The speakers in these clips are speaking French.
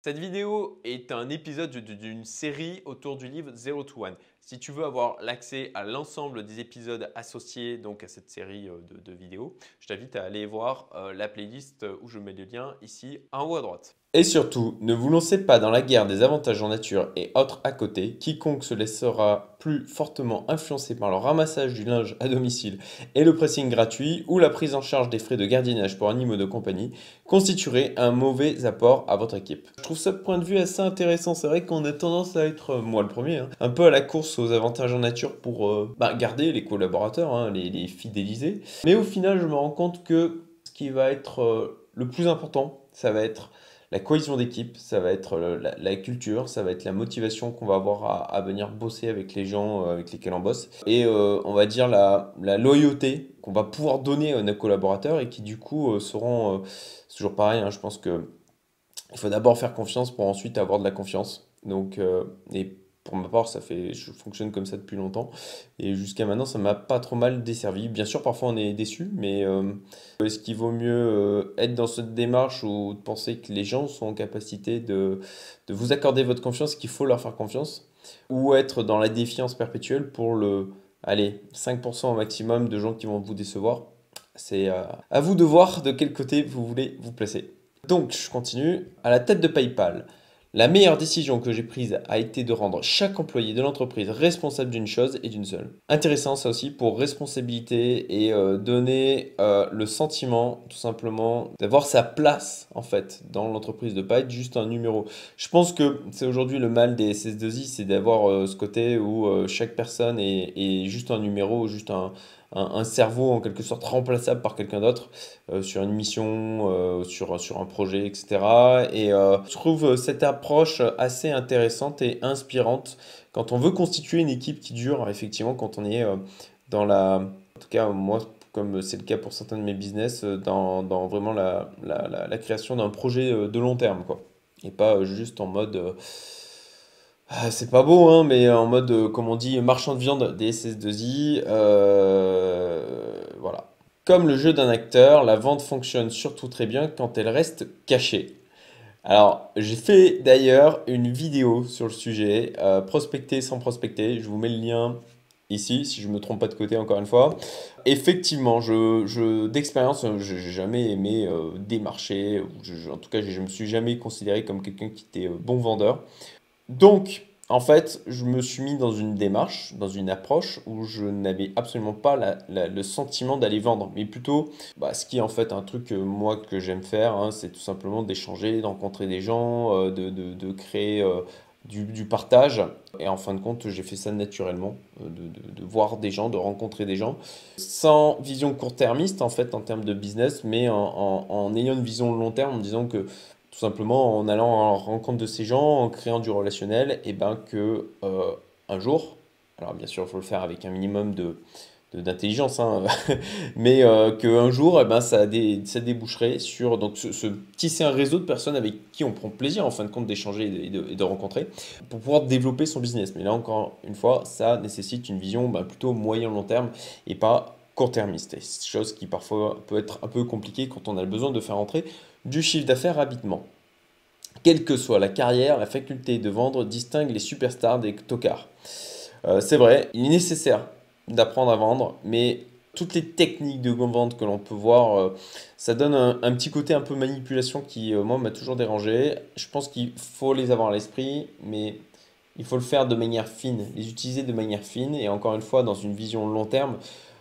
Cette vidéo est un épisode d'une série autour du livre Zero to One. Si tu veux avoir l'accès à l'ensemble des épisodes associés donc à cette série euh, de, vidéos, je t'invite à aller voir euh, la playlist où je mets le lien ici en haut à droite. Et surtout, ne vous lancez pas dans la guerre des avantages en nature et autres à côté. Quiconque se laissera plus fortement influencer par le ramassage du linge à domicile et le pressing gratuit ou la prise en charge des frais de gardiennage pour animaux de compagnie constituerait un mauvais apport à votre équipe. Je trouve ce point de vue assez intéressant. C'est vrai qu'on a tendance à être, moi le premier, hein, un peu à la course aux avantages en nature pour euh, bah, garder les collaborateurs, hein, les, les, fidéliser. Mais au final, je me rends compte que ce qui va être euh, le plus important, ça va être la cohésion d'équipe, ça va être la, culture, ça va être la motivation qu'on va avoir à, venir bosser avec les gens euh, avec lesquels on bosse. Et euh, on va dire la, loyauté qu'on va pouvoir donner à nos collaborateurs et qui du coup euh, seront... c'est toujours pareil, hein, je pense que il faut d'abord faire confiance pour ensuite avoir de la confiance. Donc, pour ma part, ça je fonctionne comme ça depuis longtemps. Et jusqu'à maintenant, ça m'a pas trop mal desservi. Bien sûr, parfois on est déçu, mais euh, est-ce qu'il vaut mieux euh, être dans cette démarche ou penser que les gens sont en capacité de, de vous accorder votre confiance, qu'il faut leur faire confiance, ou être dans la défiance perpétuelle pour le, allez, 5% au maximum de gens qui vont vous décevoir? C'est euh, à vous de voir de quel côté vous voulez vous placer. Donc, je continue. À la tête de PayPal, la meilleure décision que j'ai prise a été de rendre chaque employé de l'entreprise responsable d'une chose et d'une seule. Intéressant ça aussi pour responsabilité et euh, donner euh, le sentiment tout simplement d'avoir sa place en fait dans l'entreprise, de pas être juste un numéro. Je pense que c'est aujourd'hui le mal des SS2I, c'est d'avoir euh, ce côté où chaque personne est, est, juste un numéro, juste un, un, cerveau en quelque sorte remplaçable par quelqu'un d'autre euh, sur une mission, euh, sur, sur un projet, etc. Et euh, je trouve cette approche assez intéressante et inspirante quand on veut constituer une équipe qui dure, effectivement, quand on est dans la... En tout cas, moi, comme c'est le cas pour certains de mes business, dans, dans vraiment la, la, la, la création d'un projet de long terme, quoi. Et pas juste en mode ah, c'est pas beau, hein, mais en mode, euh, comme on dit, marchand de viande des SS2I. Euh, voilà. Comme le jeu d'un acteur, la vente fonctionne surtout très bien quand elle reste cachée. Alors, j'ai fait d'ailleurs une vidéo sur le sujet, euh, prospecter sans prospecter. Je vous mets le lien ici, si je ne me trompe pas de côté encore une fois. Effectivement, je, je d'expérience, je n'ai jamais aimé démarcher. en tout cas, je ne me suis jamais considéré comme quelqu'un qui était bon vendeur. Donc, en fait, je me suis mis dans une démarche, dans une approche où je n'avais absolument pas le sentiment d'aller vendre, mais plutôt bah, ce qui est en fait un truc que moi que j'aime faire, hein, c'est tout simplement d'échanger, de rencontrer des gens, euh, de, créer euh, du, partage. Et en fin de compte, j'ai fait ça naturellement, euh, de, voir des gens, de rencontrer des gens, sans vision court-termiste en fait en termes de business, mais en ayant une vision long terme, en disant que tout simplement en allant en rencontre de ces gens, en créant du relationnel, et ben que euh, un jour, alors bien sûr il faut le faire avec un minimum de d'intelligence, hein, mais euh, qu'un jour, eh ben, ça, ça déboucherait sur donc, ce, tisser un réseau de personnes avec qui on prend plaisir en fin de compte d'échanger et de, rencontrer pour pouvoir développer son business. Mais là encore une fois, ça nécessite une vision ben, plutôt moyen-long terme et pas court-termiste. Chose qui parfois peut être un peu compliquée quand on a besoin de faire entrer du chiffre d'affaires rapidement. Quelle que soit la carrière, la faculté de vendre distingue les superstars des tocards. Euh, c'est vrai, il est nécessaire d'apprendre à vendre, mais toutes les techniques de vente que l'on peut voir, euh, ça donne un, petit côté un peu manipulation qui, euh, moi, m'a toujours dérangé. Je pense qu'il faut les avoir à l'esprit, mais il faut le faire de manière fine, les utiliser de manière fine, et encore une fois, dans une vision long terme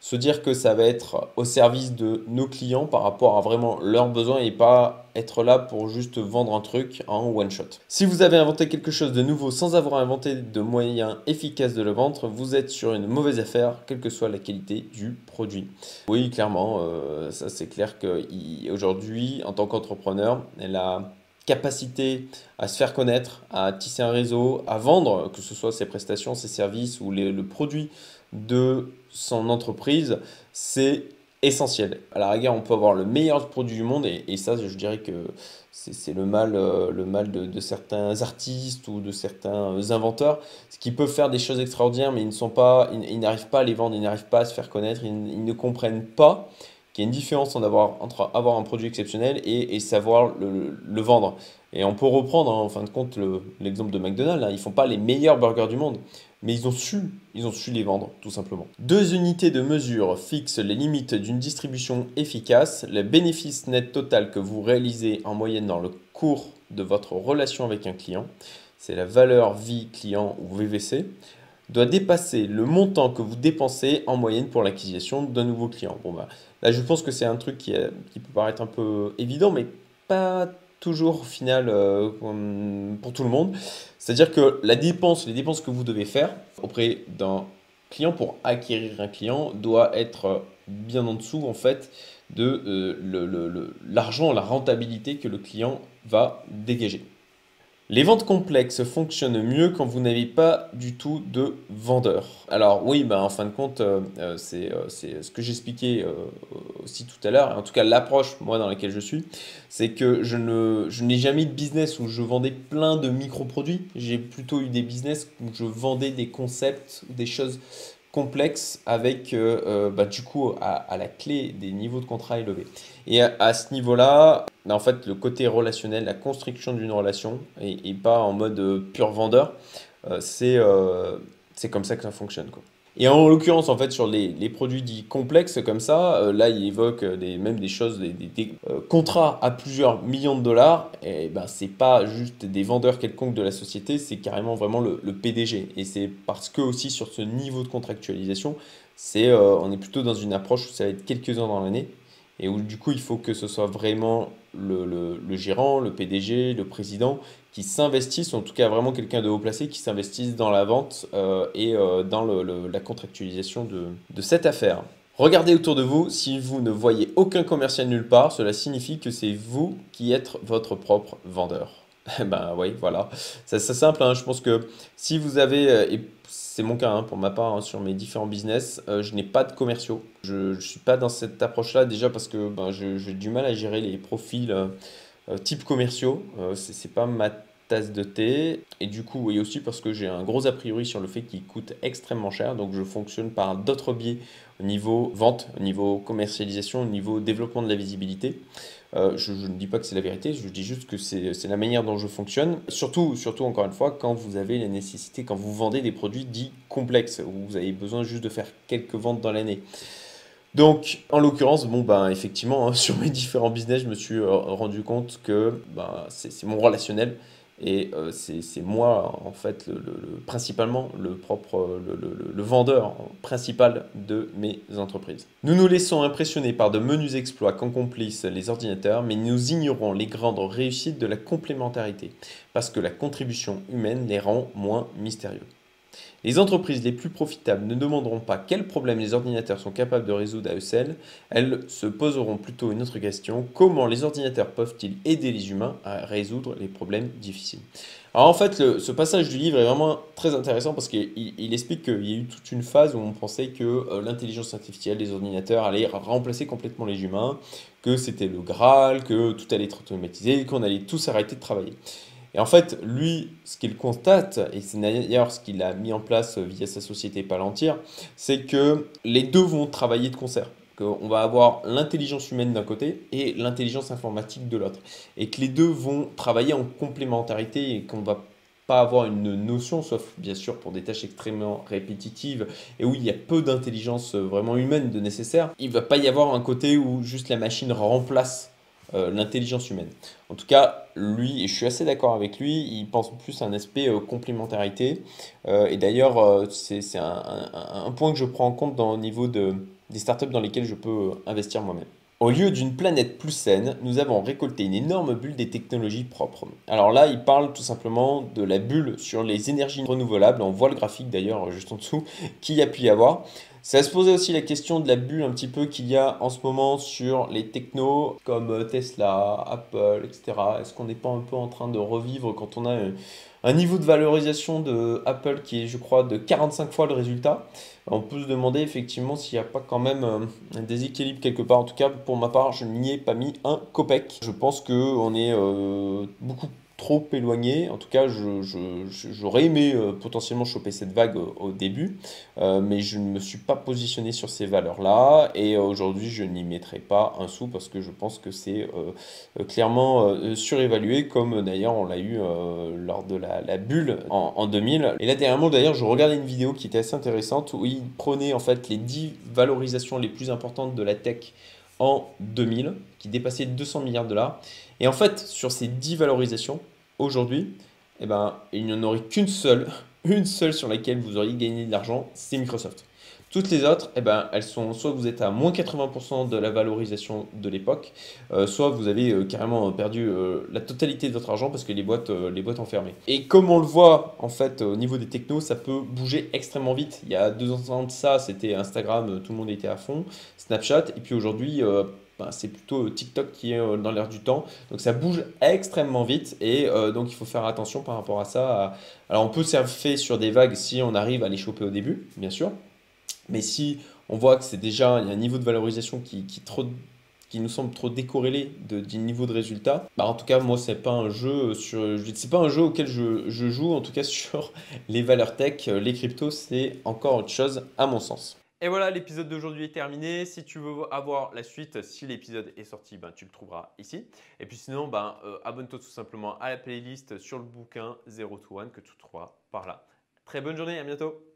se dire que ça va être au service de nos clients par rapport à vraiment leurs besoins et pas être là pour juste vendre un truc en one shot. Si vous avez inventé quelque chose de nouveau sans avoir inventé de moyens efficaces de le vendre, vous êtes sur une mauvaise affaire, quelle que soit la qualité du produit. Oui, clairement, euh, ça c'est clair qu'aujourd'hui, en tant qu'entrepreneur, la capacité à se faire connaître, à tisser un réseau, à vendre, que ce soit ses prestations, ses services ou le produit de son entreprise, c'est essentiel. À la rigueur, on peut avoir le meilleur produit du monde et, ça, je dirais que c'est le mal, euh, le mal de, certains artistes ou de certains inventeurs, ce qui peuvent faire des choses extraordinaires, mais ils ne pas, ils, n'arrivent pas à les vendre, ils n'arrivent pas à se faire connaître, ils, ne comprennent pas qu'il y a une différence en avoir, entre avoir un produit exceptionnel et, savoir le, vendre. Et on peut reprendre, hein, en fin de compte, l'exemple de McDonald's. Hein. Ils font pas les meilleurs burgers du monde, mais ils ont su, ils ont su les vendre, tout simplement. Deux unités de mesure fixent les limites d'une distribution efficace. Le bénéfice net total que vous réalisez en moyenne dans le cours de votre relation avec un client, c'est la valeur vie client ou VVC, doit dépasser le montant que vous dépensez en moyenne pour l'acquisition d'un nouveau client. Bon, bah, là, je pense que c'est un truc qui, peut paraître un peu évident, mais pas toujours au final euh, pour tout le monde. C'est-à-dire que la dépense, les dépenses que vous devez faire auprès d'un client pour acquérir un client doit être bien en dessous en fait de euh, l'argent, la rentabilité que le client va dégager. Les ventes complexes fonctionnent mieux quand vous n'avez pas du tout de vendeur. Alors oui, bah, en fin de compte, euh, euh, euh, c'est ce que j'expliquais aussi tout à l'heure. En tout cas, l'approche, moi, dans laquelle je suis, c'est que je n'ai jamais eu de business où je vendais plein de micro-produits. J'ai plutôt eu des business où je vendais des concepts, des choses complexe avec euh, euh, bah, du coup à, la clé des niveaux de contrat élevés. Et à, ce niveau-là, bah, en fait, le côté relationnel, la construction d'une relation et, pas en mode euh, pur vendeur, c'est comme ça que ça fonctionne. Et en l'occurrence, en fait, sur les, produits dits complexes comme ça, euh, là, il évoque des, même des choses, des, euh, contrats à plusieurs millions de dollars. Et ben, c'est pas juste des vendeurs quelconques de la société, c'est carrément vraiment le, PDG. Et c'est parce que aussi sur ce niveau de contractualisation, euh, on est plutôt dans une approche où ça va être quelques ans dans l'année et où du coup, il faut que ce soit vraiment le, le, le gérant, le PDG, le président qui s'investissent, en tout cas vraiment quelqu'un de haut placé, qui s'investissent dans la vente euh, et euh, dans la contractualisation de, cette affaire. Regardez autour de vous, si vous ne voyez aucun commercial nulle part, cela signifie que c'est vous qui êtes votre propre vendeur. ben oui, voilà. C'est simple, hein. je pense que si vous avez, euh, c'est mon cas hein, pour ma part hein, sur mes différents business, je n'ai pas de commerciaux. Je ne suis pas dans cette approche-là déjà parce que ben, j'ai du mal à gérer les profils euh, type commerciaux. Euh, c'est pas ma tasse de thé. Et du coup, et aussi parce que j'ai un gros a priori sur le fait qu'il coûte extrêmement cher. Donc je fonctionne par d'autres biais au niveau vente, au niveau commercialisation, au niveau développement de la visibilité. Euh, je, ne dis pas que c'est la vérité, je dis juste que c'est la manière dont je fonctionne. Surtout, surtout, encore une fois, quand vous avez la nécessité, quand vous vendez des produits dits complexes, où vous avez besoin juste de faire quelques ventes dans l'année. Donc, en l'occurrence, bon, ben, effectivement, hein, sur mes différents business, je me suis euh, rendu compte que ben, c'est mon relationnel et euh, c'est moi, en fait, le, principalement le propre, le, vendeur principal de mes entreprises. Nous nous laissons impressionner par de menus exploits qu'accomplissent les ordinateurs, mais nous ignorons les grandes réussites de la complémentarité, parce que la contribution humaine les rend moins mystérieux. Les entreprises les plus profitables ne demanderont pas quels problèmes les ordinateurs sont capables de résoudre à eux seuls, elles se poseront plutôt une autre question, comment les ordinateurs peuvent-ils aider les humains à résoudre les problèmes difficiles? Alors en fait, ce passage du livre est vraiment très intéressant parce qu'il explique qu'il y a eu toute une phase où on pensait que euh, l'intelligence artificielle des ordinateurs allait remplacer complètement les humains, que c'était le Graal, que tout allait être automatisé, qu'on allait tous arrêter de travailler. Et en fait, lui, ce qu'il constate, et c'est d'ailleurs ce qu'il a mis en place via sa société Palantir, c'est que les deux vont travailler de concert. Qu'on va avoir l'intelligence humaine d'un côté et l'intelligence informatique de l'autre. Et que les deux vont travailler en complémentarité et qu'on va pas avoir une notion, sauf bien sûr pour des tâches extrêmement répétitives et où il y a peu d'intelligence vraiment humaine de nécessaire. Il va pas y avoir un côté où juste la machine remplace euh, l'intelligence humaine. En tout cas, lui, et je suis assez d'accord avec lui, il pense plus à un aspect euh, complémentarité. Euh, et d'ailleurs, c'est un, point que je prends en compte dans, au niveau de, des startups dans lesquelles je peux investir moi-même. Au lieu d'une planète plus saine, nous avons récolté une énorme bulle des technologies propres. Alors là, il parle tout simplement de la bulle sur les énergies renouvelables. On voit le graphique d'ailleurs juste en dessous qu'il y a pu y avoir. Ça se posait aussi la question de la bulle un petit peu qu'il y a en ce moment sur les technos comme euh, Tesla, Apple, etc. Est-ce qu'on n'est pas un peu en train de revivre quand on a un niveau de valorisation de Apple qui est, je crois, de 45 fois le résultat? On peut se demander effectivement s'il n'y a pas quand même euh, un déséquilibre quelque part. En tout cas, pour ma part, je n'y ai pas mis un copec. Je pense qu'on est euh, beaucoup trop éloigné. En tout cas, j'aurais aimé euh, potentiellement choper cette vague au, début, euh, mais je ne me suis pas positionné sur ces valeurs-là. Et aujourd'hui, je n'y mettrai pas un sou parce que je pense que c'est clairement surévalué, comme d'ailleurs on l'a eu lors de la, bulle en, en, 2000. Et là, dernièrement, d'ailleurs, je regardais une vidéo qui était assez intéressante où il prenait en fait les 10 valorisations les plus importantes de la tech en 2000, qui dépassaient 200 milliards de dollars. Et en fait, sur ces 10 valorisations, aujourd'hui, eh ben, il n'y en aurait qu'une seule, une seule sur laquelle vous auriez gagné de l'argent, c'est Microsoft. Toutes les autres, eh ben, elles sont soit vous êtes à moins 80% de la valorisation de l'époque, euh, soit vous avez euh, carrément perdu euh, la totalité de votre argent parce que les boîtes, les boîtes ont fermé. Et comme on le voit en fait au niveau des technos, ça peut bouger extrêmement vite. Il y a deux ans de ça, c'était Instagram, tout le monde était à fond, Snapchat, et puis aujourd'hui, ben, c'est plutôt TikTok qui est dans l'air du temps. Donc ça bouge extrêmement vite et donc il faut faire attention par rapport à ça. Alors on peut surfer sur des vagues si on arrive à les choper au début, bien sûr. Mais si on voit que c'est déjà il y a un niveau de valorisation qui, qui, nous semble trop décorrélé du niveau de résultat, bah en tout cas moi c'est pas un jeu sur c'est pas un jeu auquel je, joue en tout cas sur les valeurs tech, les cryptos c'est encore autre chose à mon sens. Et voilà, l'épisode d'aujourd'hui est terminé. Si tu veux avoir la suite, si l'épisode est sorti, ben, tu le trouveras ici. Et puis sinon, ben, euh, abonne-toi tout simplement à la playlist sur le bouquin 0 to 1 que tu trouveras par là. Très bonne journée, à bientôt